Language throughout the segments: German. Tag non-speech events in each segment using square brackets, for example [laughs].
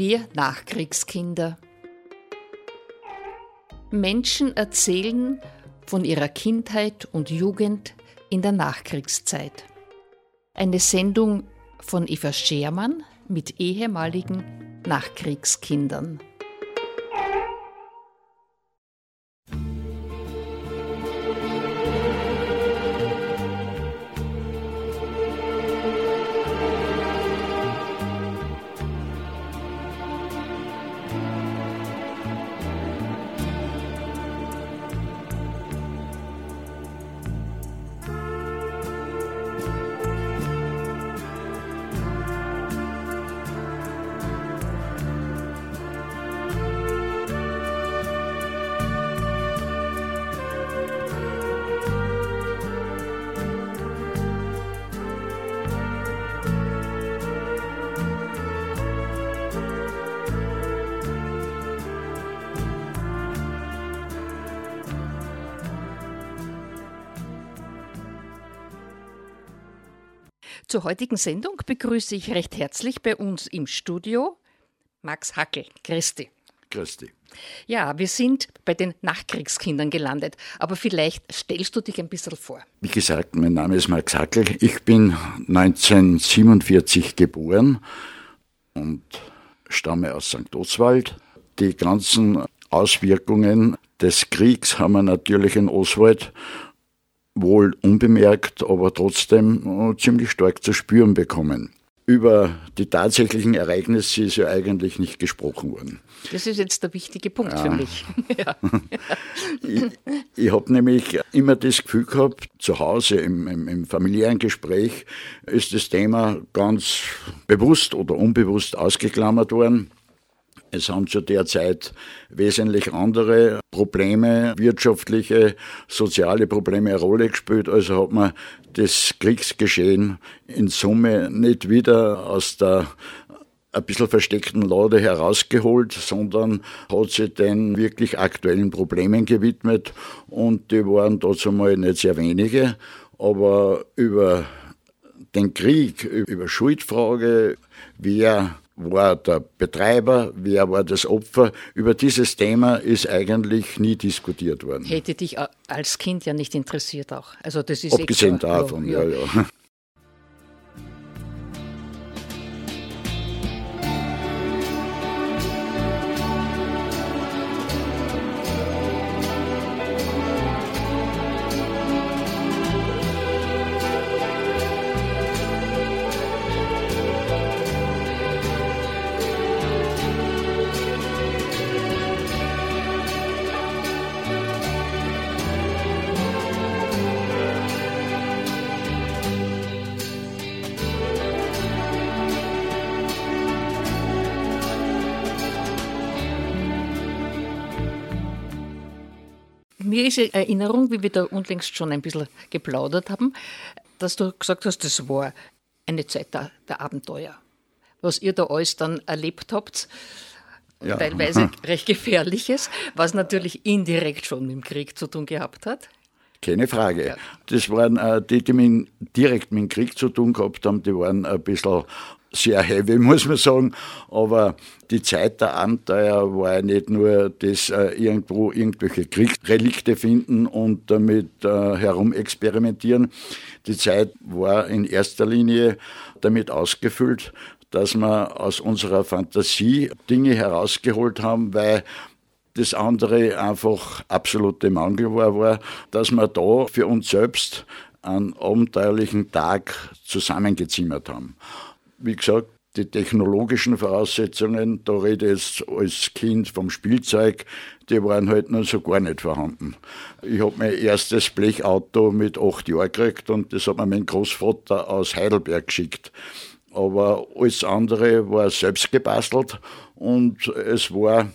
Wir Nachkriegskinder. Menschen erzählen von ihrer Kindheit und Jugend in der Nachkriegszeit. Eine Sendung von Eva Schermann mit ehemaligen Nachkriegskindern. Zur heutigen Sendung begrüße ich recht herzlich bei uns im Studio Max Hackel. Christi. Christi. Ja, wir sind bei den Nachkriegskindern gelandet, aber vielleicht stellst du dich ein bisschen vor. Wie gesagt, mein Name ist Max Hackel. Ich bin 1947 geboren und stamme aus St. Oswald. Die ganzen Auswirkungen des Kriegs haben wir natürlich in Oswald wohl unbemerkt, aber trotzdem äh, ziemlich stark zu spüren bekommen. Über die tatsächlichen Ereignisse ist ja eigentlich nicht gesprochen worden. Das ist jetzt der wichtige Punkt ja. für mich. [laughs] ja. ich ich habe nämlich immer das Gefühl gehabt, zu Hause im, im, im familiären Gespräch ist das Thema ganz bewusst oder unbewusst ausgeklammert worden. Es haben zu der Zeit wesentlich andere Probleme, wirtschaftliche, soziale Probleme eine Rolle gespielt. Also hat man das Kriegsgeschehen in Summe nicht wieder aus der ein bisschen versteckten Lade herausgeholt, sondern hat sich den wirklich aktuellen Problemen gewidmet und die waren dazu mal nicht sehr wenige, aber über den Krieg, über Schuldfrage, wer war der Betreiber, wer war das Opfer. Über dieses Thema ist eigentlich nie diskutiert worden. Hätte dich als Kind ja nicht interessiert auch. Also das ist Abgesehen davon, ja, ja. ja. Mir ist in Erinnerung, wie wir da unlängst schon ein bisschen geplaudert haben, dass du gesagt hast, das war eine Zeit der, der Abenteuer. Was ihr da alles dann erlebt habt, ja. teilweise recht gefährliches, was natürlich indirekt schon mit dem Krieg zu tun gehabt hat. Keine Frage. Ja. Das waren äh, die, die mit, direkt mit dem Krieg zu tun gehabt haben, die waren ein bisschen sehr heavy, [laughs] muss man sagen. Aber die Zeit der Abenteuer war ja nicht nur das äh, irgendwo irgendwelche Kriegsrelikte finden und damit äh, herumexperimentieren. Die Zeit war in erster Linie damit ausgefüllt, dass wir aus unserer Fantasie Dinge herausgeholt haben, weil das andere einfach absolute Mangel war, war, dass wir da für uns selbst einen abenteuerlichen Tag zusammengezimmert haben wie gesagt, die technologischen Voraussetzungen, da rede ich jetzt als Kind vom Spielzeug, die waren halt noch so gar nicht vorhanden. Ich habe mein erstes Blechauto mit acht Jahren gekriegt und das hat mir mein Großvater aus Heidelberg geschickt. Aber alles andere war selbst gebastelt und es war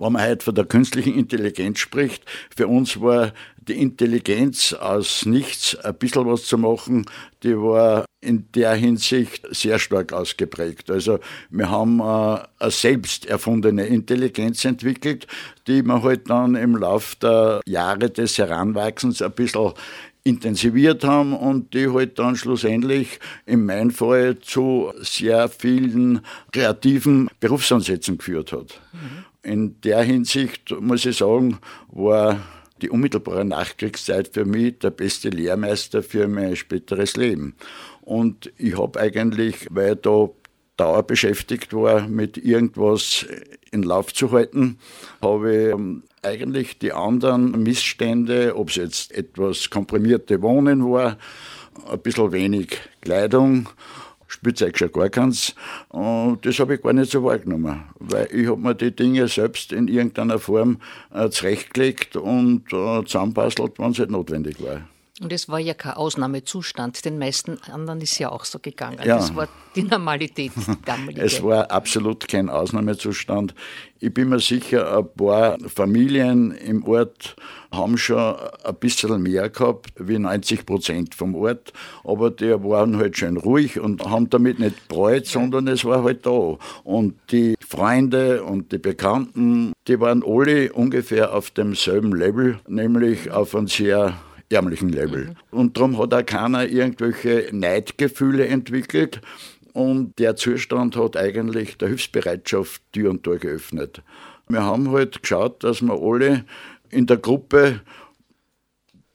wenn man heute von der künstlichen Intelligenz spricht, für uns war die Intelligenz aus nichts ein bisschen was zu machen, die war in der Hinsicht sehr stark ausgeprägt. Also wir haben äh, eine selbst erfundene Intelligenz entwickelt, die man halt dann im Laufe der Jahre des Heranwachsens ein bisschen intensiviert haben und die halt dann schlussendlich in meinem Fall zu sehr vielen kreativen Berufsansätzen geführt hat. Mhm. In der Hinsicht muss ich sagen, war die unmittelbare Nachkriegszeit für mich der beste Lehrmeister für mein späteres Leben. Und ich habe eigentlich, weil ich da Dauer beschäftigt war, mit irgendwas in Lauf zu halten, habe ich ähm, eigentlich die anderen Missstände, ob es jetzt etwas komprimierte Wohnen war, ein bisschen wenig Kleidung, Spielzeug schon gar keins. Und das habe ich gar nicht so wahrgenommen, weil ich habe mir die Dinge selbst in irgendeiner Form äh, zurechtgelegt und äh, zusammenbastelt, wenn es halt notwendig war. Und es war ja kein Ausnahmezustand. Den meisten anderen ist ja auch so gegangen. Ja. Das war die Normalität. Die [laughs] es war absolut kein Ausnahmezustand. Ich bin mir sicher, ein paar Familien im Ort haben schon ein bisschen mehr gehabt wie 90 Prozent vom Ort. Aber die waren halt schön ruhig und haben damit nicht bräut, sondern es war halt da. Und die Freunde und die Bekannten, die waren alle ungefähr auf demselben Level, nämlich auf einem sehr ärmlichen Level. Mhm. Und darum hat auch keiner irgendwelche Neidgefühle entwickelt. Und der Zustand hat eigentlich der Hilfsbereitschaft Tür und Tor geöffnet. Wir haben halt geschaut, dass wir alle in der Gruppe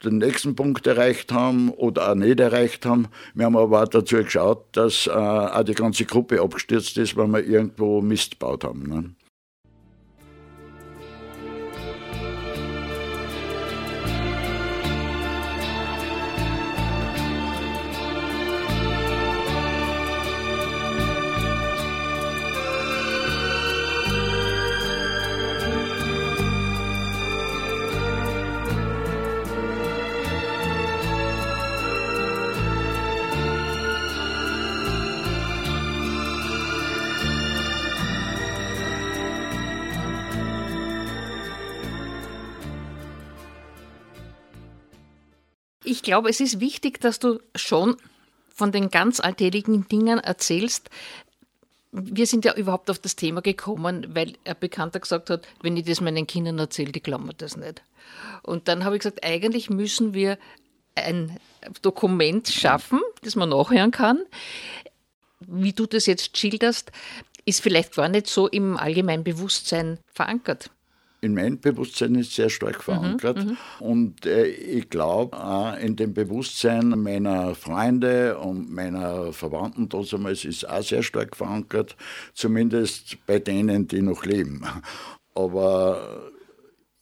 den nächsten Punkt erreicht haben oder auch nicht erreicht haben. Wir haben aber auch dazu geschaut, dass äh, auch die ganze Gruppe abgestürzt ist, weil wir irgendwo Mist gebaut haben. Ne? Glaube, es ist wichtig, dass du schon von den ganz alltäglichen Dingen erzählst. Wir sind ja überhaupt auf das Thema gekommen, weil ein Bekannter gesagt hat, wenn ich das meinen Kindern erzähle, die glauben das nicht. Und dann habe ich gesagt, eigentlich müssen wir ein Dokument schaffen, das man nachhören kann. Wie du das jetzt schilderst, ist vielleicht gar nicht so im allgemeinen Bewusstsein verankert in meinem Bewusstsein ist sehr stark verankert. Mhm, mhm. und äh, ich glaube auch in dem Bewusstsein meiner Freunde und meiner Verwandten damals ist auch sehr stark verankert, zumindest bei denen, die noch leben. Aber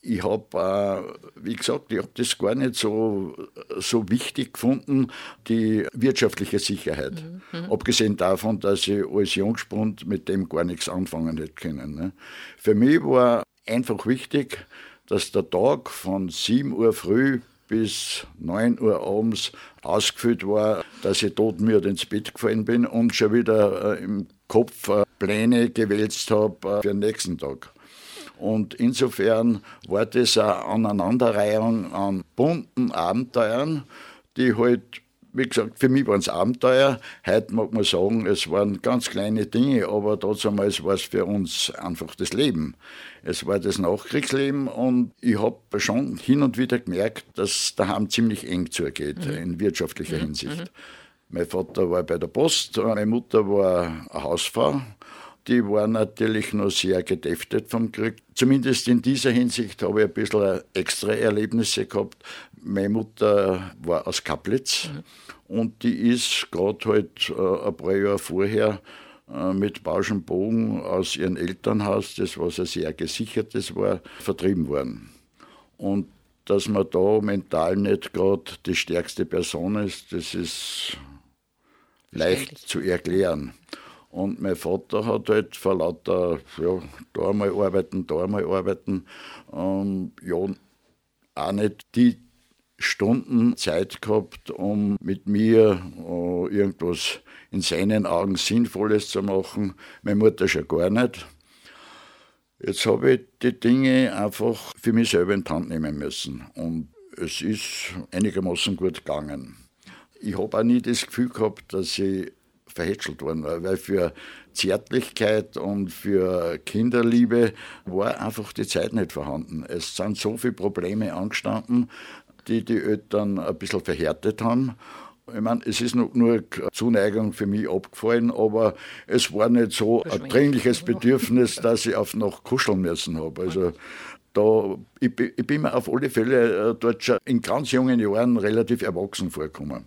ich habe, äh, wie gesagt, ich habe das gar nicht so, so wichtig gefunden, die wirtschaftliche Sicherheit. Mhm. mhm. Abgesehen davon, dass ich als Jungspund mit dem gar nichts anfangen hätte können. Ne. Für mich war einfach wichtig, dass der Tag von 7 Uhr früh bis 9 Uhr abends ausgefüllt war, dass ich todmüde ins Bett gefallen bin und schon wieder äh, im Kopf äh, Pläne gewälzt habe äh, für den nächsten Tag. Und insofern war das eine Aneinanderreihung an bunten Abenteuern, die halt wie gesagt, für mich waren es Abenteuer. Heute mag man sagen, es waren ganz kleine Dinge, aber damals war es für uns einfach das Leben. Es war das Nachkriegsleben und ich habe schon hin und wieder gemerkt, dass daheim ziemlich eng zugeht mhm. in wirtschaftlicher mhm. Hinsicht. Mhm. Mein Vater war bei der Post, meine Mutter war eine Hausfrau. Die war natürlich noch sehr gedäftet vom Krieg. Zumindest in dieser Hinsicht habe ich ein bisschen extra Erlebnisse gehabt. Meine Mutter war aus Kaplitz. Mhm und die ist gerade halt äh, ein paar Jahre vorher äh, mit Bausch Bogen aus ihrem Elternhaus, das was ein sehr gesichertes war, vertrieben worden. Und dass man da mental nicht gerade die stärkste Person ist, das ist leicht zu erklären. Und mein Vater hat halt vor lauter, ja, da einmal arbeiten, da einmal arbeiten, ähm, ja, auch nicht die Stunden Zeit gehabt, um mit mir äh, irgendwas in seinen Augen Sinnvolles zu machen. Meine Mutter schon gar nicht. Jetzt habe ich die Dinge einfach für mich selber in die Hand nehmen müssen. Und es ist einigermaßen gut gegangen. Ich habe auch nie das Gefühl gehabt, dass ich verhätschelt worden war, weil für Zärtlichkeit und für Kinderliebe war einfach die Zeit nicht vorhanden. Es sind so viele Probleme angestanden, die die Eltern ein bisschen verhärtet haben. Ich meine, es ist nur, nur Zuneigung für mich abgefallen, aber es war nicht so ein dringliches Bedürfnis, dass ich auf noch kuscheln müssen habe. Also da, ich, ich bin mir auf alle Fälle äh, dort schon in ganz jungen Jahren relativ erwachsen vorgekommen.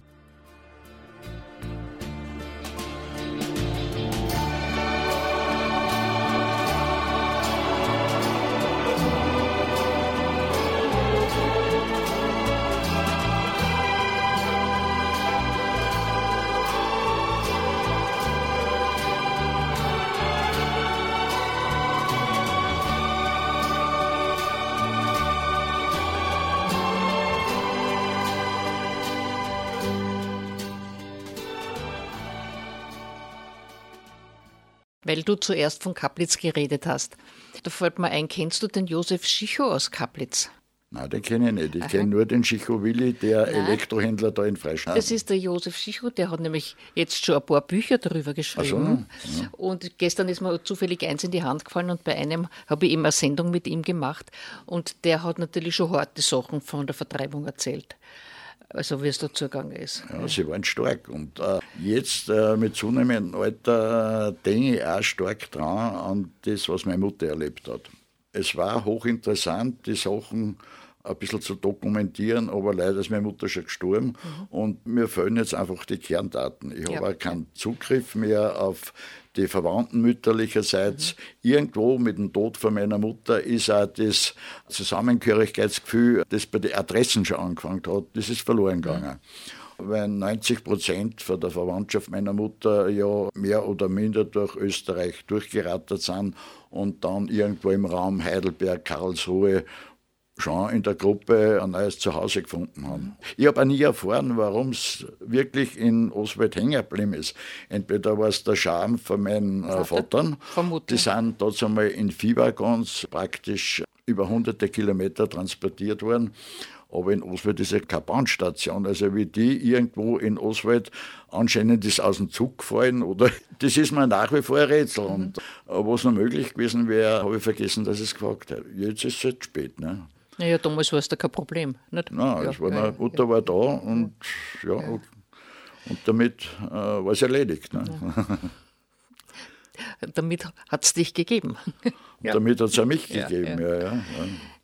Weil du zuerst von Kaplitz geredet hast. Da fällt mir ein, kennst du den Josef Schicho aus Kaplitz? Nein, den kenne ich nicht. Ich kenne nur den Schicho Willi, der Nein. Elektrohändler da in Freistadt. Das ist der Josef Schicho, der hat nämlich jetzt schon ein paar Bücher darüber geschrieben. So, ja. Und gestern ist mir zufällig eins in die Hand gefallen und bei einem habe ich eben eine Sendung mit ihm gemacht. Und der hat natürlich schon harte Sachen von der Vertreibung erzählt also wie es da zugegangen ist. Ja, sie waren stark. Und äh, jetzt äh, mit zunehmendem Alter denke ich auch stark dran an das, was meine Mutter erlebt hat. Es war hochinteressant, die Sachen ein bisschen zu dokumentieren, aber leider ist meine Mutter schon gestorben mhm. und mir fehlen jetzt einfach die Kerndaten. Ich ja. habe auch keinen Zugriff mehr auf die Verwandten mütterlicherseits. Mhm. Irgendwo mit dem Tod von meiner Mutter ist auch das Zusammengehörigkeitsgefühl, das bei den Adressen schon angefangen hat, das ist verloren gegangen. Mhm. Weil 90 Prozent von der Verwandtschaft meiner Mutter ja mehr oder minder durch Österreich durchgerattert sind und dann irgendwo im Raum Heidelberg, Karlsruhe schon in der Gruppe ein neues Zuhause gefunden haben. Ich habe auch nie erfahren, warum es wirklich in Oswald hängen geblieben ist. Entweder war es der Charme von meinen äh, Vatern, die sind dort einmal in Viehwaggons praktisch über hunderte Kilometer transportiert worden. Aber in Oswald ist ja keine Bahnstation. Also wie die irgendwo in Oswald anscheinend ist aus dem Zug gefallen oder [laughs] das ist mir nach wie vor ein Rätsel. Mhm. Und was noch möglich gewesen wäre, habe ich vergessen, dass ich es gefragt habe. Jetzt ist es halt spät. Ne? Naja, damals war es da kein Problem. Nicht? Nein, ja, war eine Mutter war da und, ja, und, und damit äh, war es erledigt. Ne? damit hat es dich gegeben. [laughs] Damit hat es auch mich gegeben, ja, ja.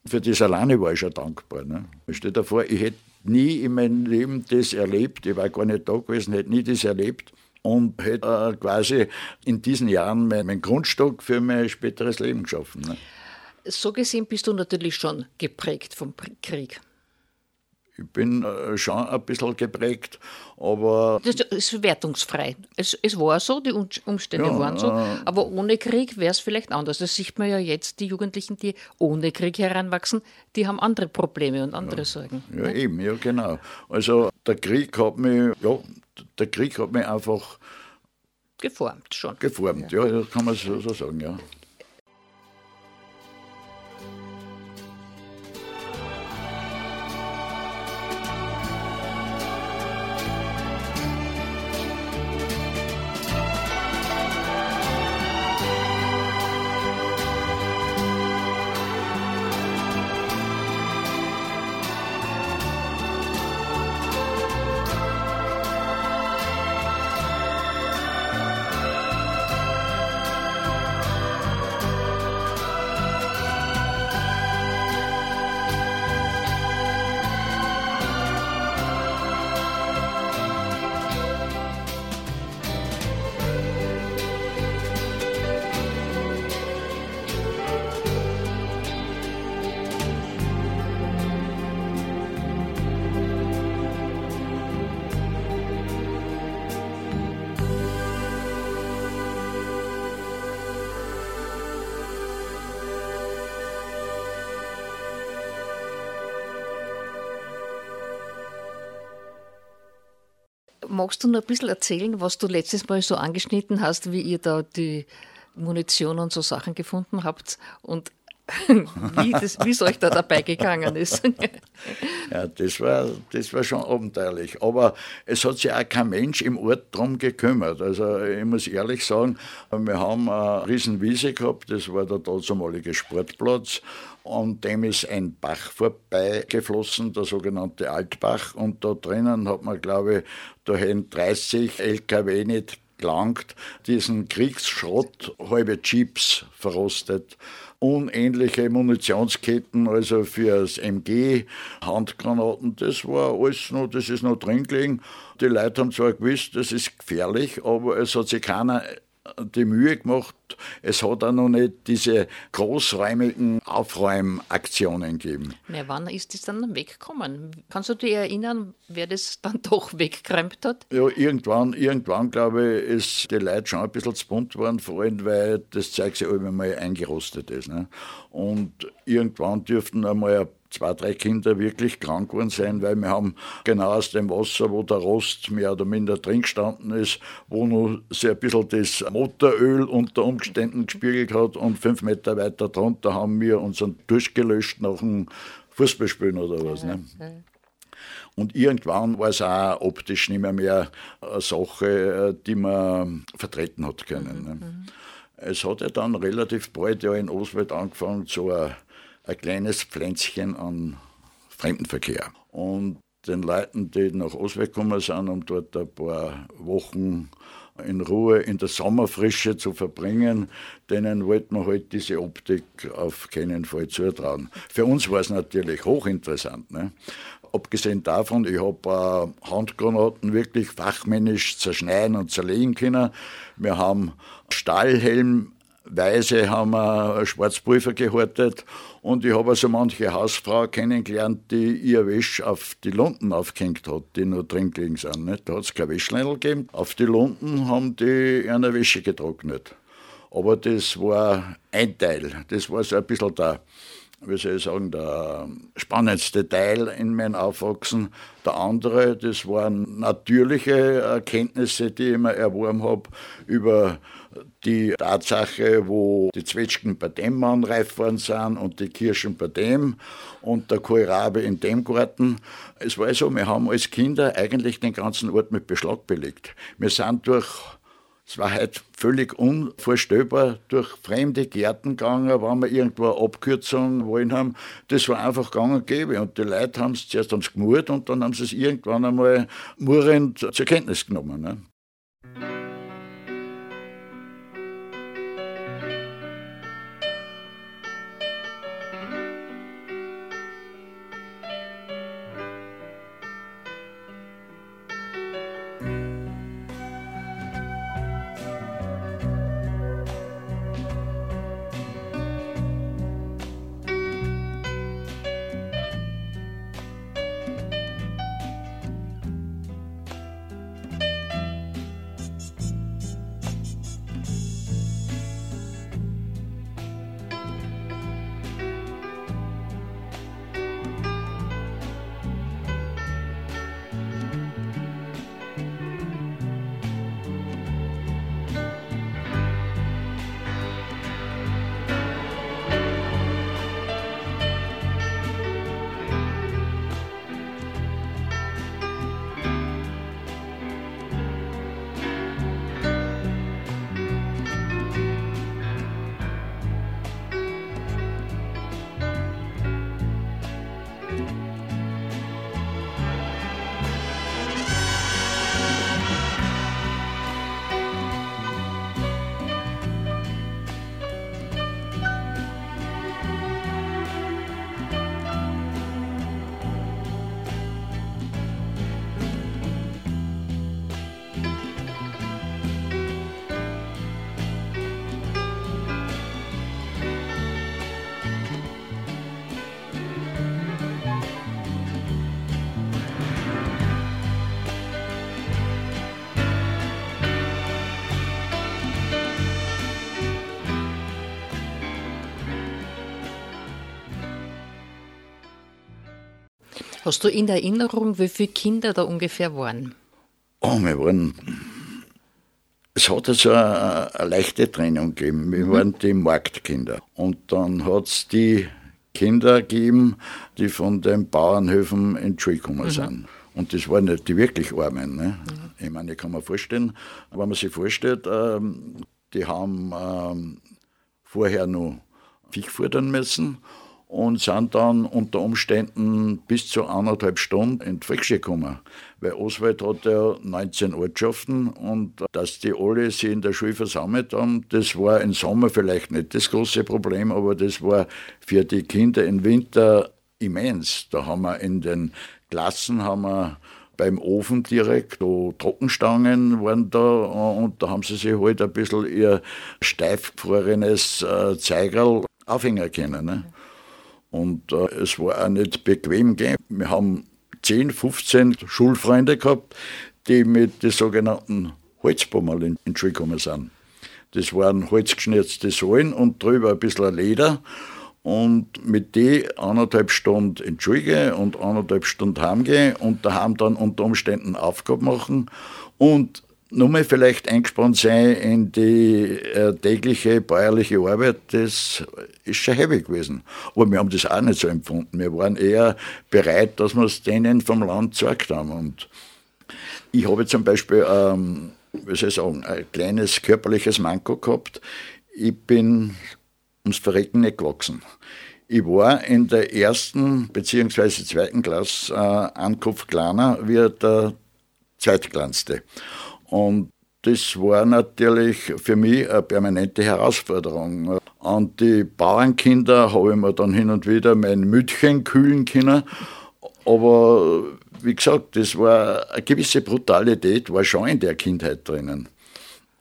Für das alleine war ich schon dankbar. Ne? Ich stehe davor, ich hätte nie in meinem Leben das erlebt, ich war gar nicht da gewesen, hätte nie das erlebt und hätte äh, quasi in diesen Jahren mein, mein Grundstock für mein späteres Leben geschaffen. Ne? So gesehen bist du natürlich schon geprägt vom Krieg. Ich bin äh, schon ein bisschen geprägt, aber. Das ist wertungsfrei. Es, es war so, die Umstände ja, waren so, äh, aber ohne Krieg wäre es vielleicht anders. Das sieht man ja jetzt, die Jugendlichen, die ohne Krieg heranwachsen, die haben andere Probleme und andere ja, Sorgen. Ja, ne? eben, ja, genau. Also der Krieg hat mich, ja, der Krieg hat mich einfach. Geformt schon. Geformt, ja, ja kann man so, so sagen, ja. Magst du noch ein bisschen erzählen, was du letztes Mal so angeschnitten hast, wie ihr da die Munition und so Sachen gefunden habt? Und [laughs] wie, es euch da dabei gegangen ist. [laughs] ja, das war, das war schon abenteuerlich. Aber es hat sich auch kein Mensch im Ort darum gekümmert. Also ich muss ehrlich sagen, wir haben eine riesen Wiese gehabt, das war der damalige Sportplatz. Und dem ist ein Bach vorbeigeflossen, der sogenannte Altbach. Und da drinnen hat man, glaube ich, da hätten 30 LKW nicht gelangt, diesen Kriegsschrott, halbe Jeeps verrostet unähnliche Munitionsketten, also fürs MG, Handgranaten, das war alles noch, das ist noch drin gelegen. Die Leute haben zwar gewusst, das ist gefährlich, aber es hat sich keiner die Mühe gemacht. Es hat auch noch nicht diese großräumigen Aufräumaktionen gegeben. Na, wann ist das dann weggekommen? Kannst du dich erinnern, wer das dann [laughs] doch weggeräumt hat? Ja, irgendwann, irgendwann glaube ich, ist die Leute schon ein bisschen zu bunt geworden, vor allem, weil das Zeug sich immer mal eingerostet ist. Ne? Und irgendwann dürften einmal ein zwei, drei Kinder wirklich krank geworden sein, weil wir haben genau aus dem Wasser, wo der Rost mehr oder minder drin gestanden ist, wo noch sehr ein bisschen das Motoröl unter Umständen gespiegelt hat und fünf Meter weiter drunter haben wir unseren Dusch gelöscht nach dem Fußballspielen oder was. Ne? Und irgendwann war es auch optisch nicht mehr, mehr eine Sache, die man vertreten hat können. Mhm, ne? Mhm. Es hat ja dann relativ bald ja in Oswald angefangen, so ein ein kleines Pflänzchen an Fremdenverkehr. Und den Leuten, die nach Osweg gekommen sind, um dort ein paar Wochen in Ruhe in der Sommerfrische zu verbringen, denen wollten wir halt diese Optik auf keinen Fall zutrauen. Für uns war es natürlich hochinteressant. Ne? Abgesehen davon, ich habe äh, Handgranaten wirklich fachmännisch zerschneiden und zerlegen können. Wir haben Stahlhelm Weise haben wir Schwarzpulver gehortet und ich habe also manche Hausfrau kennengelernt, die ihr Wäsch auf die Lunden aufgehängt hat, die noch drin gelegen sind. Nicht? Da hat es kein Wäschlein gegeben. Auf die Lunden haben die eine Wäsche getrocknet. Aber das war ein Teil. Das war so ein bisschen der, wie soll ich sagen, der spannendste Teil in meinem Aufwachsen. Der andere, das waren natürliche Erkenntnisse, die ich mir erworben habe über die Tatsache, wo die Zwetschgen bei dem anreif worden sind und die Kirschen bei dem und der Kohlrabe in dem Garten. Es war so, wir haben als Kinder eigentlich den ganzen Ort mit Beschlag belegt. Wir sind durch es war halt völlig unvorstellbar, durch fremde Gärten gegangen, wenn wir irgendwo eine Abkürzung wollen haben. Das war einfach gang und gäbe. Und die Leute haben es zuerst gemurrt und dann haben sie es irgendwann einmal murrend zur Kenntnis genommen. Ne? Hast du in Erinnerung, wie viele Kinder da ungefähr waren? Oh, wir waren Es hat also eine, eine leichte Trennung gegeben. Wir mhm. waren die Marktkinder. Und dann hat es die Kinder gegeben, die von den Bauernhöfen in die Schule gekommen mhm. sind. Und das waren nicht die wirklich Armen. Ne? Mhm. Ich meine, ich kann mir vorstellen, wenn man sich vorstellt, ähm, die haben ähm, vorher noch Viech fordern müssen und sind dann unter Umständen bis zu anderthalb Stunden in die Volksschule gekommen. Weil Oswald hat ja 19 Ortschaften und dass die alle sich in der Schule versammelt haben, das war im Sommer vielleicht nicht das große Problem, aber das war für die Kinder im Winter immens. Da haben wir in den Klassen haben wir beim Ofen direkt, so Trockenstangen waren da und da haben sie sich halt ein bisschen ihr steif gefrorenes äh, Zeigerl aufhängen können. Ne? Und äh, es war auch nicht bequem. Gell? Wir haben 10, 15 Schulfreunde gehabt, die mit den sogenannten Holzbummel in, die Schule gekommen sind. Das waren holzgeschnitzte Säulen und drüber ein bisschen Leder. Und mit die anderthalb Stunden in die Schule und anderthalb Stunden heimgehen und daheim dann unter Umständen Aufgaben machen und nur mal vielleicht eingespannt sein in die äh, tägliche bäuerliche Arbeit, das ist schon heavy gewesen. Aber wir haben das auch nicht so empfunden. Wir waren eher bereit, dass wir es denen vom Land gezeigt haben. Und ich habe zum Beispiel, ähm, wie soll ich sagen, ein kleines körperliches Manko gehabt. Ich bin ums Verrecken nicht gewachsen. Ich war in der ersten bzw. zweiten Klasse äh, einen Kopf kleiner wie der zweitkleinste. Und das war natürlich für mich eine permanente Herausforderung. An die Bauernkinder habe ich mir dann hin und wieder mein Mütchen kühlen können. Aber wie gesagt, das war eine gewisse Brutalität, war schon in der Kindheit drinnen.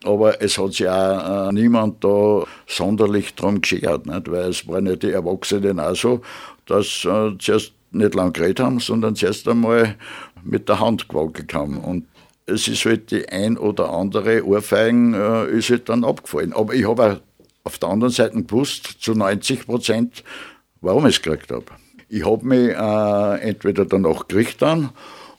Aber es hat sich auch äh, niemand da sonderlich drum geschert, nicht? weil es waren ja die Erwachsenen auch so, dass äh, zuerst nicht lang geredet haben, sondern zuerst einmal mit der Hand gewackelt haben. Und es ist halt die ein oder andere Ohrfeigen äh, ist halt dann abgefallen. Aber ich habe auf der anderen Seite gewusst, zu 90 Prozent, warum ich es gekriegt habe. Ich habe mich äh, entweder danach gekriegt dann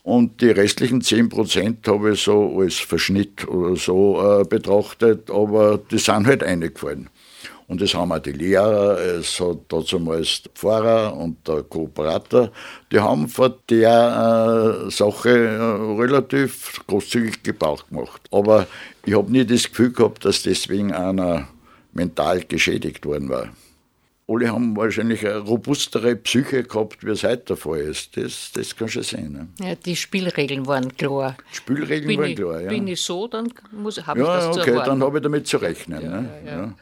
und die restlichen 10 Prozent habe ich so als Verschnitt oder so äh, betrachtet, aber die sind halt eingefallen. Und das haben auch die Lehrer, es hat damals der Pfarrer und der Kooperator, die haben von der äh, Sache äh, relativ großzügig Gebrauch gemacht. Aber ich habe nie das Gefühl gehabt, dass deswegen einer mental geschädigt worden war. Alle haben wahrscheinlich eine robustere Psyche gehabt, wie es heute der Fall ist. Das, das kann schon sein. Ne? Ja, die Spielregeln waren klar. Die Spielregeln bin waren ich, klar, ja. Bin ich so, dann habe ja, ich das okay, zu erwarten. dann habe ich damit zu rechnen. Ja, ne? ja,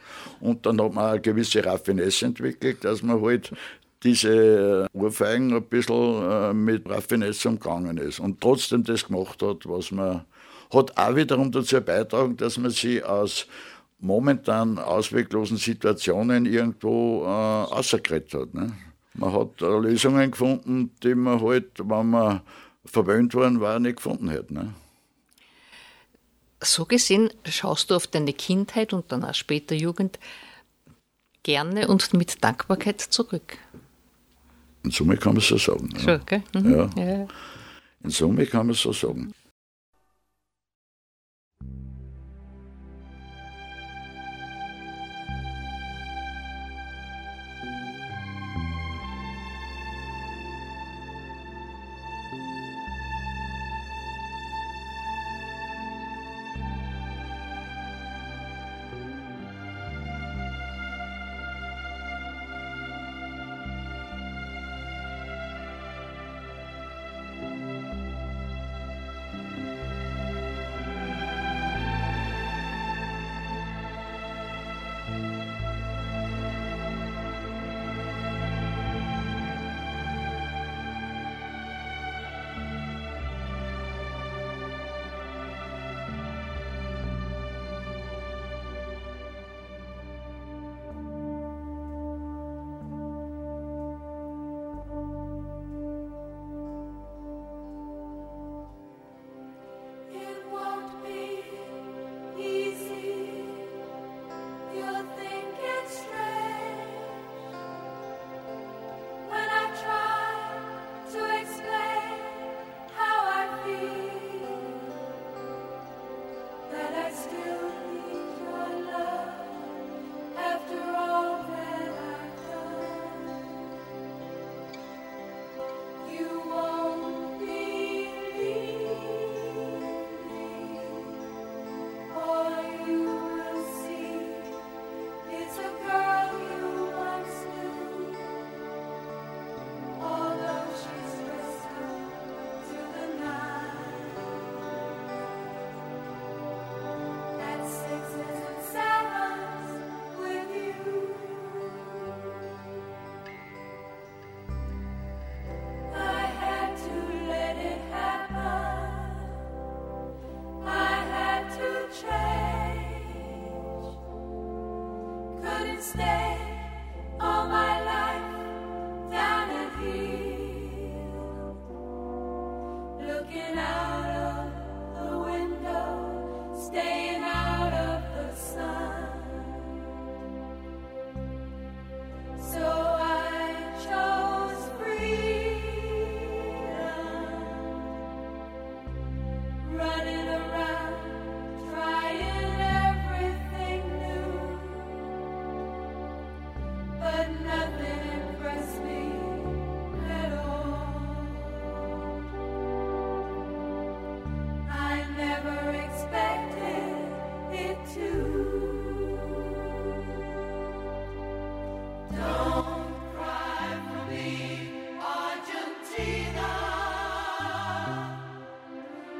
und dann hat man eine gewisse Raffinesse entwickelt, dass man halt diese Urfeigen ein bisschen äh, mit Raffinesse umgangen ist und trotzdem das gemacht hat, was man hat auch wiederum dazu beitragen, dass man sich aus momentan ausweglosen Situationen irgendwo äh, rausgekriegt hat. Ne? Man hat äh, Lösungen gefunden, die man halt, wenn man verwöhnt worden war, nicht gefunden hätte. Ne? So gesehen schaust du auf deine Kindheit und dann auch später Jugend gerne und mit Dankbarkeit zurück. In Summe kann man so sagen. Ja. Schon, gell? Mhm. Ja. ja. In Summe kann man so sagen.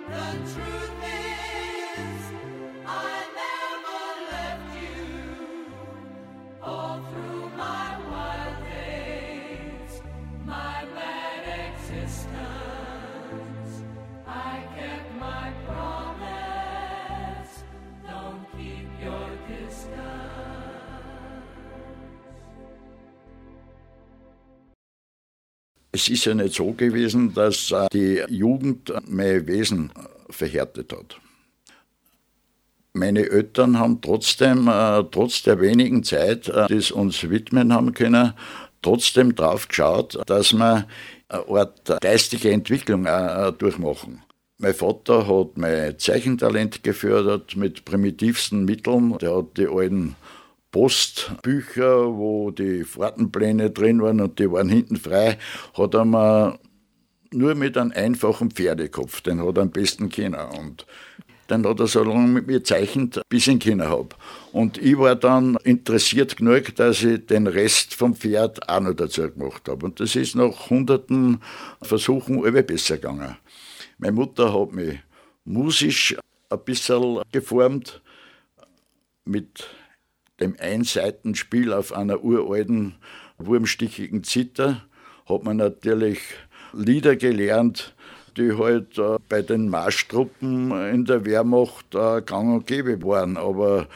the truth. Es ist ja nicht so gewesen, dass äh, die Jugend mein Wesen verhärtet hat. Meine Eltern haben trotzdem, äh, trotz der wenigen Zeit, äh, die es uns widmen haben können, trotzdem drauf geschaut, dass wir eine Art geistige Entwicklung durchmachen. Mein Vater hat mein Zeichentalent gefördert mit primitivsten Mitteln. Der hat die alten Postbücher, wo die Fahrtenpläne drin waren und die waren hinten frei, hat er mir nur mit einem einfachen Pferdekopf, den hat er am besten kennen. Und dann hat er so lange mit mir zeichnet, bis ich ihn kennen habe. Und ich war dann interessiert genug, dass ich den Rest vom Pferd auch noch dazu gemacht habe. Und das ist nach hunderten Versuchen immer besser gegangen. Meine Mutter hat mich musisch ein bisschen geformt mit dem Einseitenspiel auf einer uralten, wurmstichigen Zither hat man natürlich Lieder gelernt, die halt äh, bei den Marschtruppen in der Wehrmacht äh, gang und gäbe waren. Aber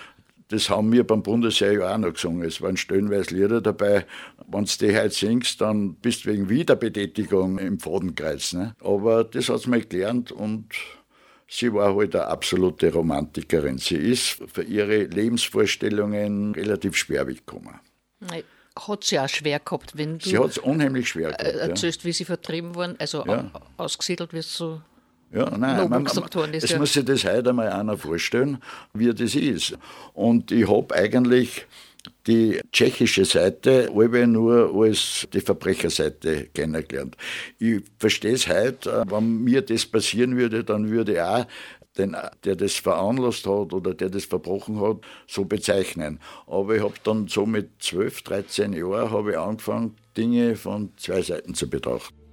das haben wir beim Bundesheer ja auch noch gesungen. Es waren stellenweise Lieder dabei. Wenn du die heute singst, dann bist du wegen Wiederbetätigung im Fadenkreuz. Ne? Aber das hat mir gelernt und Sie war halt eine absolute Romantikerin. Sie ist für ihre Lebensvorstellungen relativ schwer weggekommen. Hat sie auch schwer gehabt, wenn du. Sie hat es unheimlich schwer gehabt. Erzählst, ja. wie sie vertrieben wurden, also ja. ausgesiedelt, wie es so. Ja, nein, man, gesagt worden ist. Es ja. muss sich das heute einmal einer vorstellen, wie das ist. Und ich habe eigentlich die tschechische Seite alle nur als die Verbrecherseite kennengelernt. Ich verstehe es heute, äh, wenn mir das passieren würde, dann würde auch den, der das veranlasst hat oder der das verbrochen hat, so bezeichnen. Aber ich habe dann so mit 12, 13 Jahren habe ich angefangen, Dinge von zwei Seiten zu betrachten.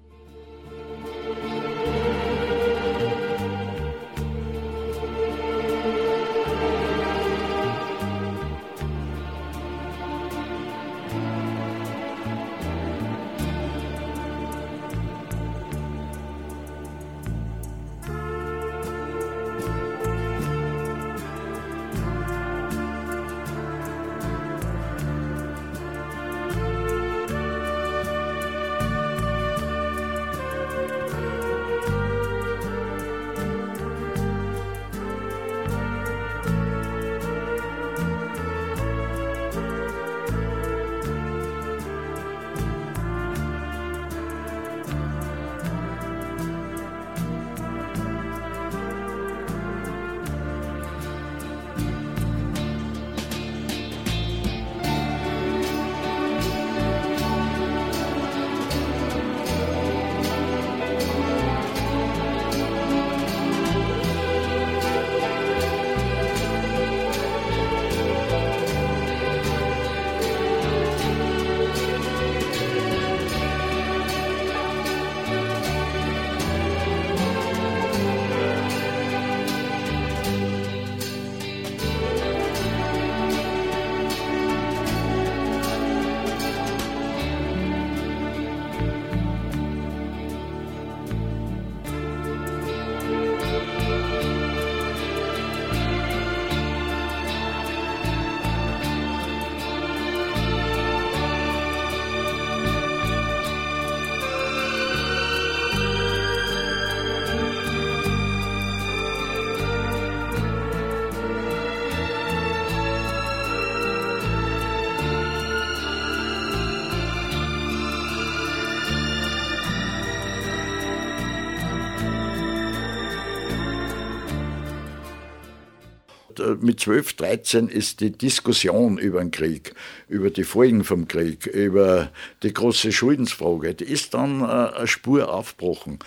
Mit 12, 13 ist die Diskussion über den Krieg, über die Folgen vom Krieg, über die große Schuldensfrage, die ist dann äh, eine Spur aufgebrochen.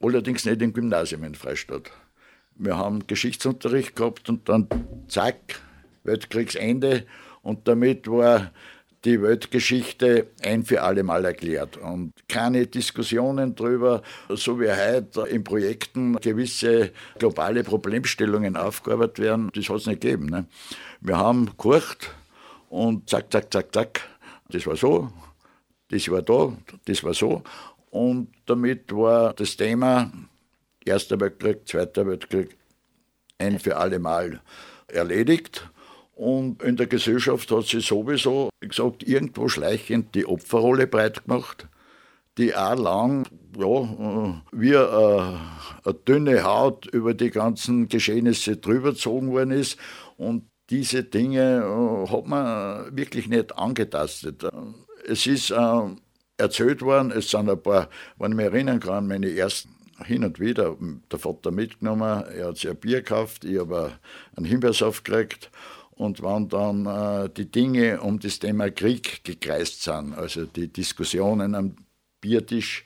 Allerdings nicht im Gymnasium in Freistadt. Wir haben Geschichtsunterricht gehabt und dann zack, Weltkriegsende und damit war die Weltgeschichte ein für alle Mal erklärt. Und keine Diskussionen darüber, so wie heute in Projekten gewisse globale Problemstellungen aufgearbeitet werden, das hat es nicht gegeben. Ne? Wir haben gekocht und zack, zack, zack, zack, das war so, das war da, das war so. Und damit war das Thema Erster Weltkrieg, Zweiter Weltkrieg ein für alle Mal erledigt. Und in der Gesellschaft hat sie sowieso, wie gesagt, irgendwo schleichend die Opferrolle breit gemacht, die auch lang ja, äh, wie eine, eine dünne Haut über die ganzen Geschehnisse drüber gezogen worden ist. Und diese Dinge äh, hat man wirklich nicht angetastet. Es ist äh, erzählt worden, es sind ein paar, wenn ich mich erinnern kann, meine ersten hin und wieder der Vater mitgenommen, er hat sich ein Bier gekauft, ich habe einen Himbeersaft gekriegt und wenn dann äh, die Dinge um das Thema Krieg gekreist sind, also die Diskussionen am Biertisch,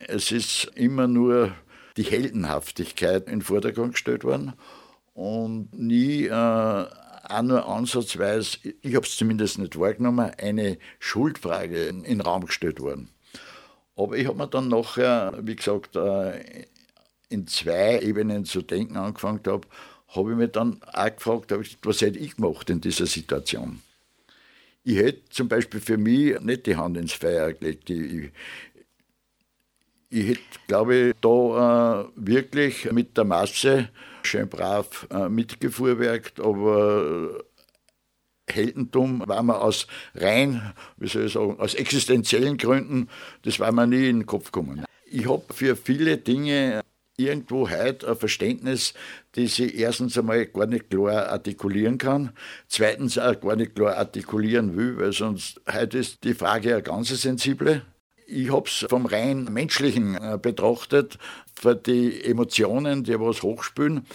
es ist immer nur die Heldenhaftigkeit in den Vordergrund gestellt worden und nie äh, auch nur ansatzweise, ich habe es zumindest nicht wahrgenommen, eine Schuldfrage in den Raum gestellt worden. Aber ich habe mir dann nachher, wie gesagt, äh, in zwei Ebenen zu denken angefangen habe, habe ich mich dann auch gefragt, was hätte ich gemacht in dieser Situation? Ich hätte zum Beispiel für mich nicht die Hand ins Feuer gelegt. Ich, ich hätte, glaube ich, da äh, wirklich mit der Masse schön brav äh, mitgefuhrwerkt, aber Heldentum war mir aus rein, wie soll ich sagen, aus existenziellen Gründen, das war mir nie in den Kopf gekommen. Ich habe für viele Dinge irgendwo heute ein Verständnis, das ich erstens einmal gar nicht klar artikulieren kann, zweitens auch gar nicht klar artikulieren will, weil sonst heute ist die Frage eine ganz sensible. Ich habe es vom rein menschlichen äh, betrachtet, für die Emotionen, die was hochspülen.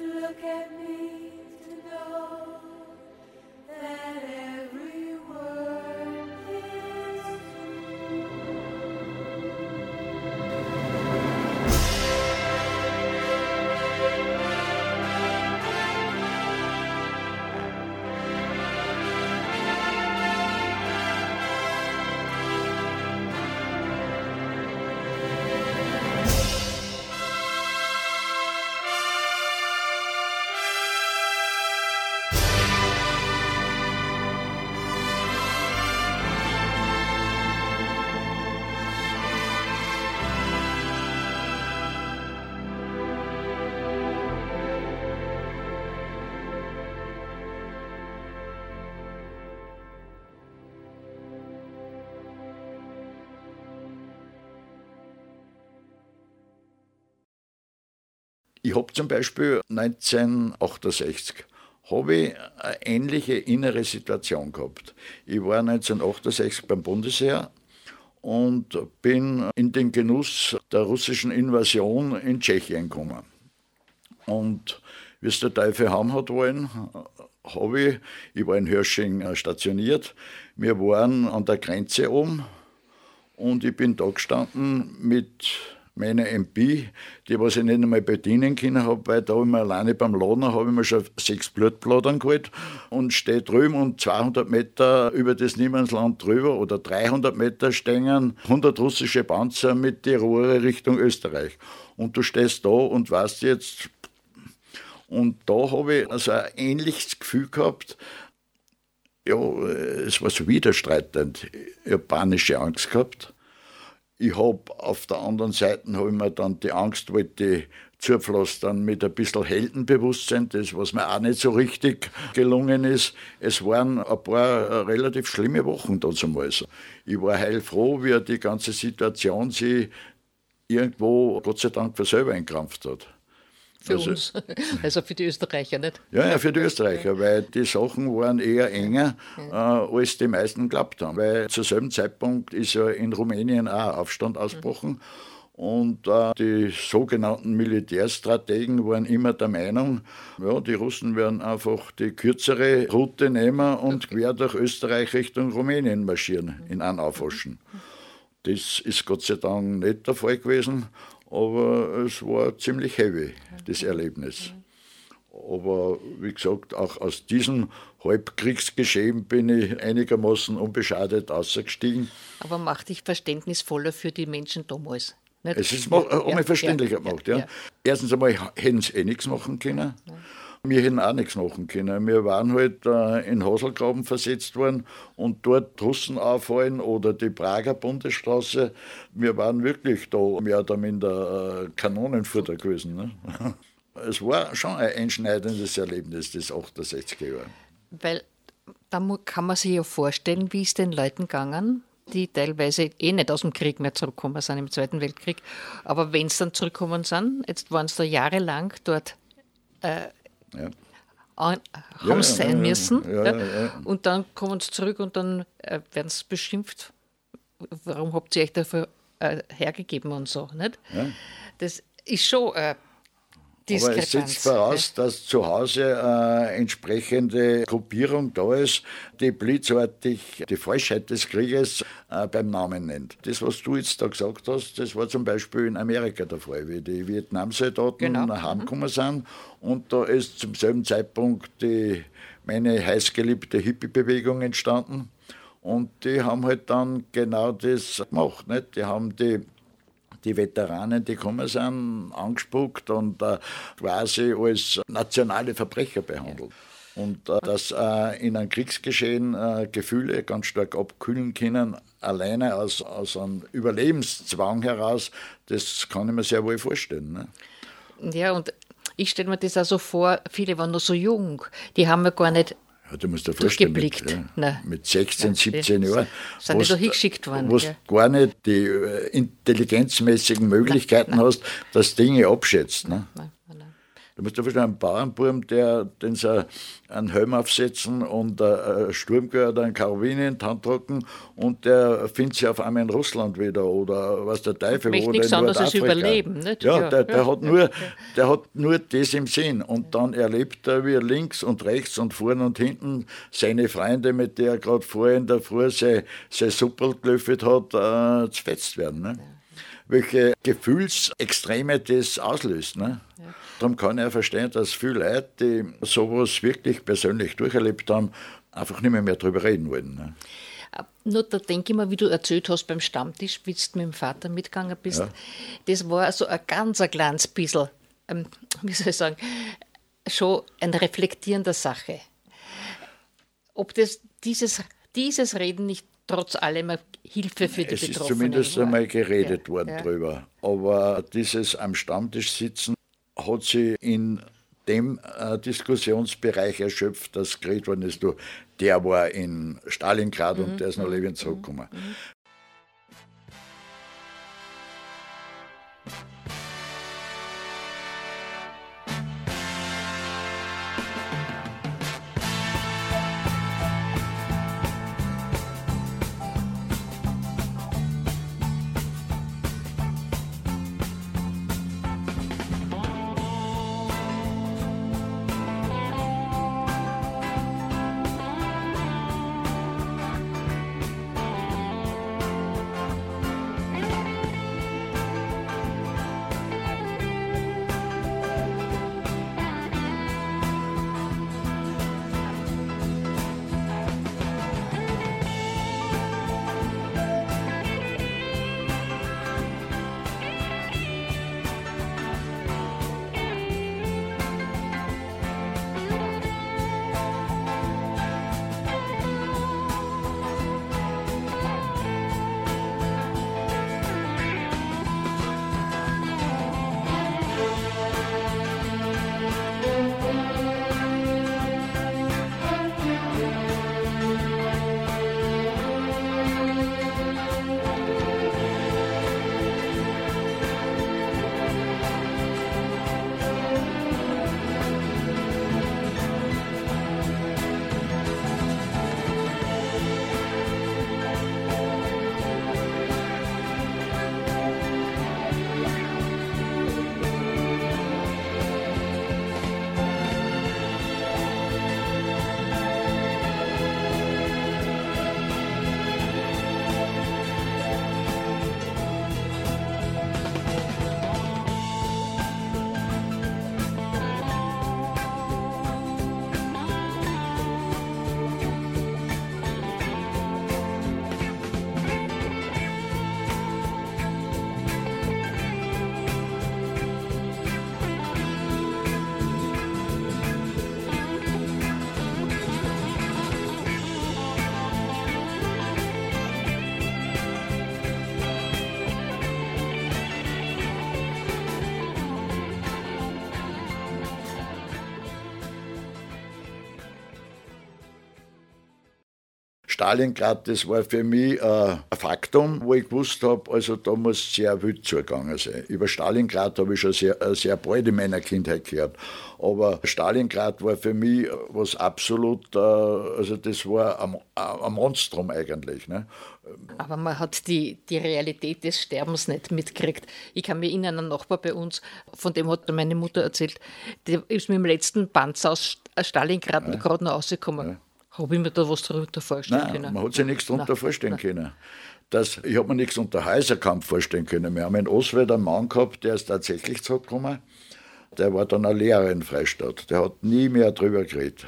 look at me. Ich habe zum Beispiel 1968 habe ich eine ähnliche innere Situation gehabt. Ich war 1968 beim Bundesheer und bin in den Genuss der russischen Invasion in Tschechien gekommen. Und wie es der Teufel haben hat wollen, habe ich, ich war in Hörsching äh, stationiert, wir waren an der Grenze oben und ich bin da gestanden mit meine MP, die was ich nicht einmal bedienen können habe, weil da immer alleine beim Laden habe ich mir schon sechs Blutbladern geholt und stehe drüben und 200 Meter über das Niemandsland drüber oder 300 Meter stehen 100 russische Panzer mit die Rohre Richtung Österreich. Und du stehst da und weißt jetzt, und da habe ich also ein ähnliches Gefühl gehabt, ja, es war so widerstreitend. Ich habe panische Angst gehabt ich habe auf der anderen Seite habe ich mir dann die Angst wollte zupflastern mit ein bisschen Heldenbewusstsein, das was mir auch nicht so richtig gelungen ist. Es waren ein paar äh, relativ schlimme Wochen damals. Ich war heilfroh, wie die ganze Situation sich irgendwo Gott sei Dank für selber entkrampft hat. Für also, uns, [laughs] also für die Österreicher nicht? Ja, ja, für die Österreicher, weil die Sachen waren eher enger, äh, als die meisten geglaubt haben. Weil zu selben Zeitpunkt ist ja in Rumänien auch Aufstand ausgebrochen. Und äh, die sogenannten Militärstrategen waren immer der Meinung, ja, die Russen werden einfach die kürzere Route nehmen und quer durch Österreich Richtung Rumänien marschieren, in einem Aufwaschen. Das ist Gott sei Dank nicht der Fall gewesen aber es war ziemlich heavy, das Erlebnis. Aber wie gesagt, auch aus diesem Halbkriegsgeschehen bin ich einigermaßen unbeschadet ausgestiegen. Aber macht dich verständnisvoller für die Menschen damals? Nicht? Es ist mal, ja, ja, verständlicher ja, gemacht. Ja. Erstens einmal hätten sie eh nichts machen können. Wir hätten auch nichts machen können. Wir waren halt äh, in Haselgraben versetzt worden und dort Russen auffallen oder die Prager Bundesstraße. Wir waren wirklich da mehr oder minder äh, Kanonenfutter gewesen. Ne? [laughs] Es war schon ein einschneidendes Erlebnis, das 68er Jahre. Weil da kann man sich ja vorstellen, wie es den Leuten gegangen die teilweise eh nicht aus dem Krieg mehr zurückgekommen sind im Zweiten Weltkrieg. Aber wenn sie dann zurückgekommen sind, jetzt waren sie da jahrelang dort äh, ja. An, haben ja, sein ja, müssen. Und dann kommen sie zurück und dann äh, werden sie beschimpft. Warum habt ihr euch dafür äh, hergegeben und so? Nicht? Das ist schon äh, aber es setzt voraus, dass zu Hause eine äh, entsprechende Gruppierung da ist, die blitzartig die Falschheit des Krieges äh, beim Namen nennt. Das, was du jetzt da gesagt hast, das war zum Beispiel in Amerika der Fall, wie die Vietnamsoldaten genau. nach Hause gekommen sind und da ist zum selben Zeitpunkt die, meine heißgeliebte Hippie-Bewegung entstanden. Und die haben halt dann genau das gemacht. Nicht? Die haben die die Veteranen, die gekommen sind, angespuckt und äh, quasi als nationale Verbrecher behandelt. Und äh, dass äh, in einem Kriegsgeschehen äh, Gefühle ganz stark abkühlen können, alleine aus, aus einem Überlebenszwang heraus, das kann ich mir sehr wohl vorstellen. Ne? Ja, und ich stelle mir das auch so vor, viele waren noch so jung, die haben ja gar nicht du musst dir vorstellen, mit, ja, mit 16, ja, 17 Jahren, sind die da hingeschickt worden. Wo du gar nicht die äh, intelligenzmäßigen Möglichkeiten nein, [laughs] nein. hast, dass Dinge abschätzt. Ne? Nein, Du musst dir vorstellen, einen Bauernburm, der den sie einen Helm aufsetzen und ein Sturmgewehr oder ein Karabiner in die Hand drücken und der findet sich auf einmal in Russland wieder oder was der Teufel oder nichts in anderes als überleben. Nicht? Ja, ja, der, der ja, hat nur, der hat nur das im Sinn und dann erlebt er, wie er links und rechts und vorne und hinten seine Freunde, mit der er gerade vorher in der Früh sein, sein Suppel gelöffelt hat, äh, zerfetzt werden. Ne? welche Gefühlsextreme das auslöst. Ne? Ja. Darum kann ich verstehen, dass viele Leute, die sowas wirklich persönlich durcherlebt haben, einfach nicht mehr, mehr darüber reden wollen. Ne? Äh, nur da denke ich mal, wie du erzählt hast beim Stammtisch, wie du mit dem Vater mitgegangen bist, ja. das war so ein ganz ein kleines bisschen, ähm, wie soll ich sagen, schon ein Reflektieren der Sache. Ob das dieses, dieses Reden nicht trotz allem Hilfe für die es Betroffenen. Es ist zumindest war. einmal geredet ja, worden ja. drüber. Aber dieses am Stammtisch sitzen hat sie in dem äh, Diskussionsbereich erschöpft, das geredet worden ist. Du, der war in Stalingrad mhm. und der ist nach Levin zurückgekommen. Mhm. Stalingrad, das war für mich äh, ein Faktum, wo ich gewusst habe, also da muss sehr wild zugegangen sein. Über Stalingrad habe ich schon sehr, äh, sehr bald in meiner Kindheit gehört. Aber Stalingrad war für mich was absolut, äh, also das war ein, ein Monstrum eigentlich. Ne? Aber man hat die, die Realität des Sterbens nicht mitgekriegt. Ich kann mir erinnern, ein Nachbar bei uns, von dem hat meine Mutter erzählt, der ist mit dem letzten Panzer aus Stalingrad ja. gerade noch rausgekommen. Ja. Habe ich mir da was darunter vorstellen Nein, können? Man hat sich nichts darunter vorstellen Nein. können. Das, ich habe mir nichts unter Häuserkampf vorstellen können. Wir haben in Oswald einen Mann gehabt, der ist tatsächlich zurückgekommen. Der war dann ein Lehrer in Freistadt. Der hat nie mehr darüber geredet.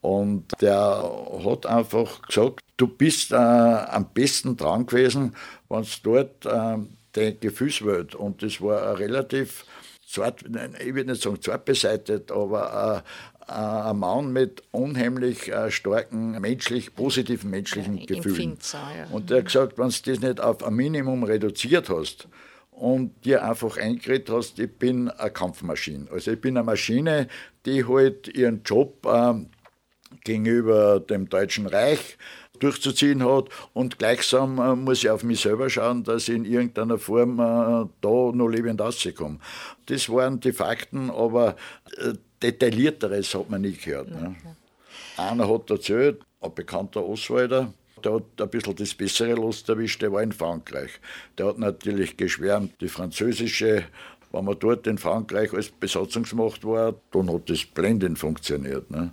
Und der hat einfach gesagt, du bist äh, am besten dran gewesen, wenn es dort äh, dein Gefühlswelt, und das war ein relativ zart, ich würde nicht sagen zart beseitigt, aber äh, ein Mann mit unheimlich äh, starken, menschlich, positiven menschlichen ja, Gefühlen. Ja. Und der hat gesagt, wenn du das nicht auf ein Minimum reduziert hast und dir einfach eingeredet hast, ich bin eine Kampfmaschine. Also ich bin eine Maschine, die halt ihren Job äh, gegenüber dem Deutschen Reich durchzuziehen hat und gleichsam äh, muss ich auf mich selber schauen, dass ich in irgendeiner Form äh, da noch lebend rauskomme. Das waren die Fakten, aber äh, Detaillierteres hat man nie gehört. Ne? Einer hat erzählt, ein bekannter Oswalder, der hat ein bisschen das bessere Lust erwischt, der war in Frankreich. Der hat natürlich geschwärmt, die französische, wenn man dort in Frankreich als Besatzungsmacht war, dann hat das blendend funktioniert. Ne?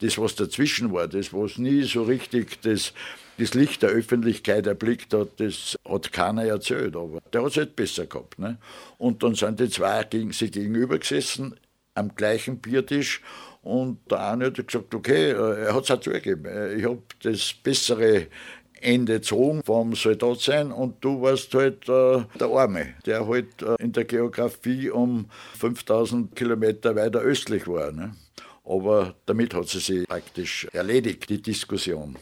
Das, was dazwischen war, das, was nie so richtig das, das Licht der Öffentlichkeit erblickt hat, das hat keiner erzählt, aber der hat es halt besser gehabt. Ne? Und dann sind die zwei gegen, sich gegenüber gesessen, am gleichen Biertisch und der eine hat gesagt, okay, äh, er hat es auch zugegeben, äh, ich habe das bessere Ende gezogen vom Soldat sein und du warst halt äh, der Arme, der halt äh, in der Geografie um 5000 Kilometer weiter östlich war. Ne? Aber damit hat sie sich praktisch erledigt, die Diskussion.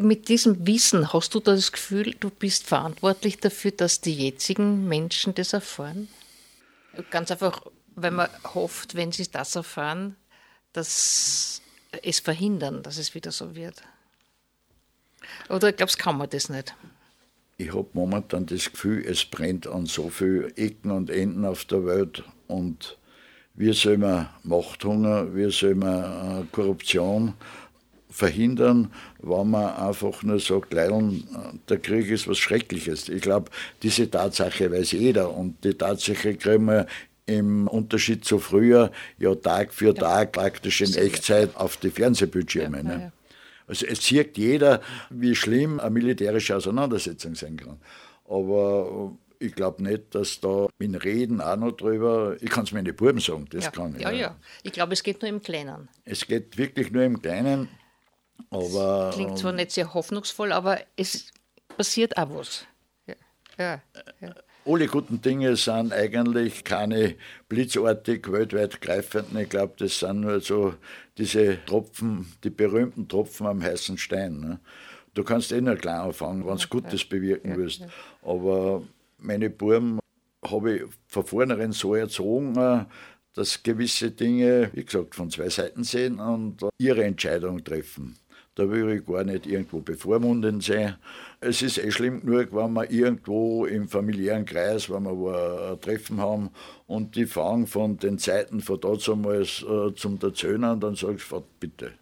Mit diesem Wissen hast du das Gefühl, du bist verantwortlich dafür, dass die jetzigen Menschen das erfahren? Ganz einfach, weil man hofft, wenn sie das erfahren, dass es verhindern, dass es wieder so wird. Oder glaubst du, kann man das nicht? Ich habe momentan das Gefühl, es brennt an so vielen Ecken und Enden auf der Welt und wir sollen Machthunger, wir sollen äh, Korruption verhindern, wenn man einfach nur sagt, Leilon, der Krieg ist was Schreckliches. Ich glaube, diese Tatsache weiß jeder und die Tatsache kriegen wir im Unterschied zu früher ja Tag für Tag praktisch in Echtzeit auf die Fernsehbildschirme. Ne? Also es sieht jeder, wie schlimm eine militärische Auseinandersetzung sein kann. Aber ich glaube nicht, dass da mit Reden auch noch drüber, ich kann es mir nicht Buben sagen, das ja. kann ich. Ja, ja. Ich glaube, es geht nur im Kleinen. Es geht wirklich nur im Kleinen. Aber, das klingt zwar nicht sehr hoffnungsvoll, aber es passiert auch was. Ja. Ja. ja. Alle guten Dinge sind eigentlich keine blitzartig weltweit greifenden. Ich glaube, das sind nur so diese Tropfen, die berühmten Tropfen am heißen Stein. Ne? Du kannst eh nur klein anfangen, wenn du Gutes bewirken willst. Aber meine Buben habe ich von vornherein so erzogen, äh, dass gewisse Dinge, wie gesagt, von zwei Seiten sehen und ihre Entscheidung treffen. Da will ich gar nicht irgendwo bevormundend sein. Es ist eh schlimm genug, wenn wir irgendwo im familiären Kreis, wenn wir ein Treffen haben und die fangen von den Zeiten von damals äh, zum Erzählen, dann sage ich, bitte.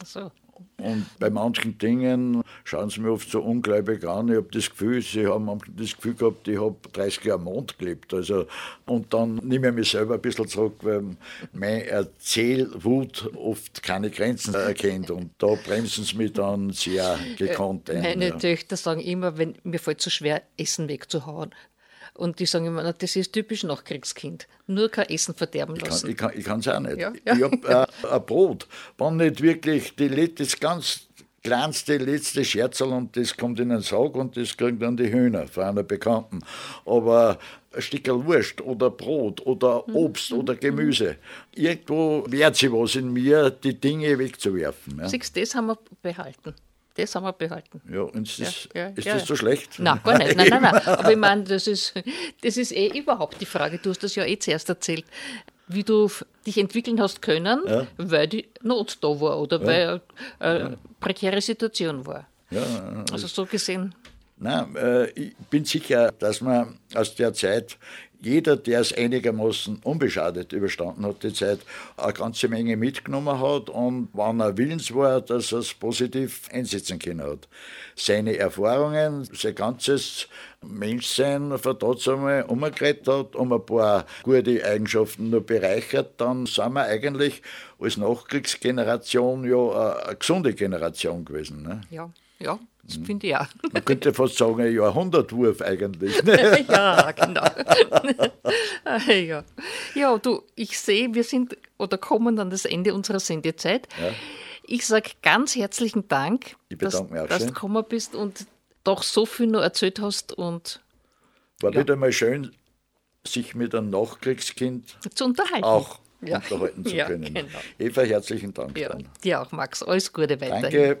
Ach so. Und bei manchen Dingen schauen sie mir oft so ungläubig an. Ich habe das Gefühl, sie haben das Gefühl gehabt, ich habe 30 Jahre am Mond gelebt. Also, und dann nehme ich mich selber ein bisschen zurück, weil meine Erzählwut oft keine Grenzen erkennt. Und da bremsen sie mich dann sehr gekonnt ein. Meine ja. Töchter sagen immer, wenn mir fällt so schwer, Essen wegzuhauen. Und die sagen immer, das ist typisch Nachkriegskind. Nur kein Essen verderben lassen. Ich kann es ich auch nicht. Ja, ja. Ich habe äh, ein Brot. Wenn nicht wirklich die, das ganz kleinste, letzte Scherzel und das kommt in den Saug und das kriegen dann die Hühner von einer Bekannten. Aber ein Stückel Wurst oder Brot oder mhm. Obst mhm. oder Gemüse. Irgendwo wehrt sich was in mir, die Dinge wegzuwerfen. Ja. Siehst das haben wir behalten. Das haben wir behalten. Ja, und ist das, ja, ja, ist ja. das so schlecht? Nein, gar nicht. Nein, nein, nein. Aber ich meine, das ist, das ist eh überhaupt die Frage. Du hast das ja eh zuerst erzählt, wie du dich entwickeln hast können, weil die Not da war oder weil eine prekäre Situation war. Also so gesehen. Nein, äh, ich bin sicher, dass man aus der Zeit jeder, der es einigermaßen unbeschadet überstanden hat, die Zeit, eine ganze Menge mitgenommen hat und wenn er willens war, dass er es positiv einsetzen können hat. Seine Erfahrungen, sein ganzes Menschsein von dort einmal umgekehrt hat, um ein paar gute Eigenschaften nur bereichert, dann sind wir eigentlich als Nachkriegsgeneration ja eine gesunde Generation gewesen. Ne? Ja, ja. Das finde ich auch. Man könnte fast sagen, ein Jahrhundertwurf eigentlich. [laughs] ja, genau. ja. ja, du, ich sehe, wir sind oder kommen an das Ende unserer Sendezeit. Ja. Ich sage ganz herzlichen Dank, dass, dass du gekommen bist und doch so viel noch erzählt hast. Und, War ja. wieder mal schön, sich mit einem Nachkriegskind zu unterhalten. auch ja. unterhalten zu können. Genau. Eva, herzlichen Dank. Ja, dir auch, Max. Alles Gute weiterhin. Danke.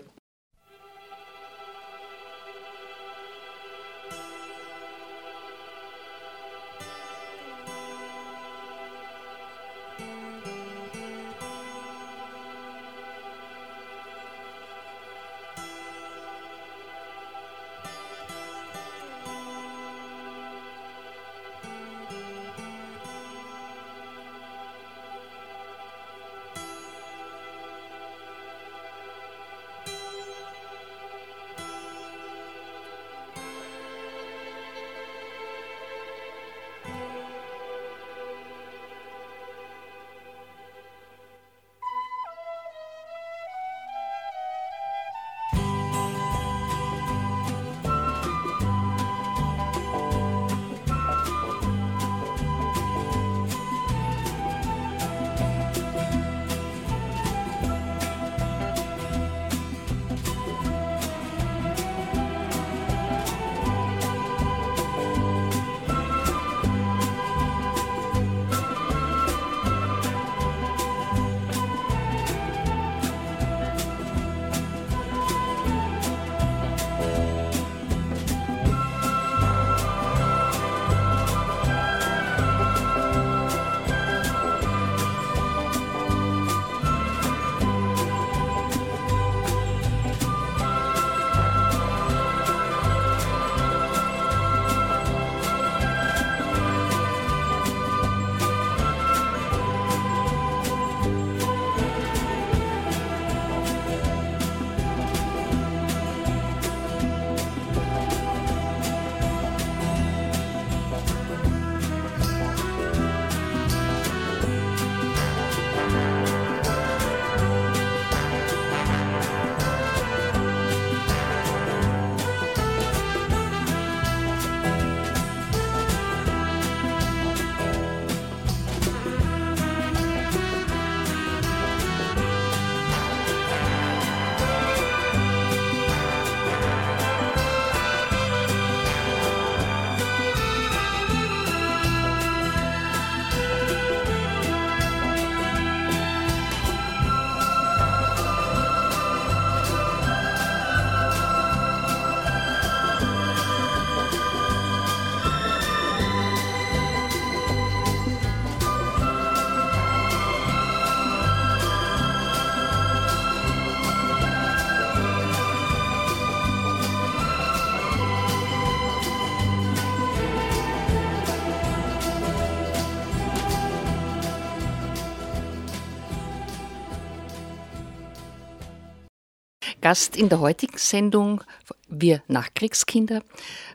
Gast in der heutigen Sendung Wir Nachkriegskinder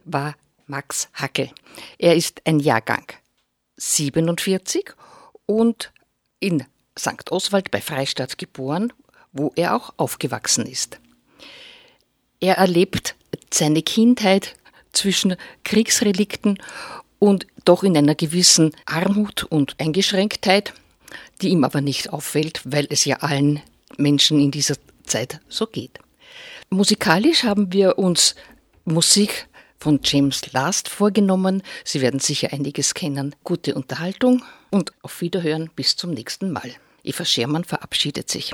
war Max Hackel. Er ist ein Jahrgang 47 und in St. Oswald bei Freistadt geboren, wo er auch aufgewachsen ist. Er erlebt seine Kindheit zwischen Kriegsrelikten und doch in einer gewissen Armut und Eingeschränktheit, die ihm aber nicht auffällt, weil es ja allen Menschen in dieser Zeit so geht. Musikalisch haben wir uns Musik von James Last vorgenommen. Sie werden sicher einiges kennen. Gute Unterhaltung und auf Wiederhören bis zum nächsten Mal. Eva Schermann verabschiedet sich.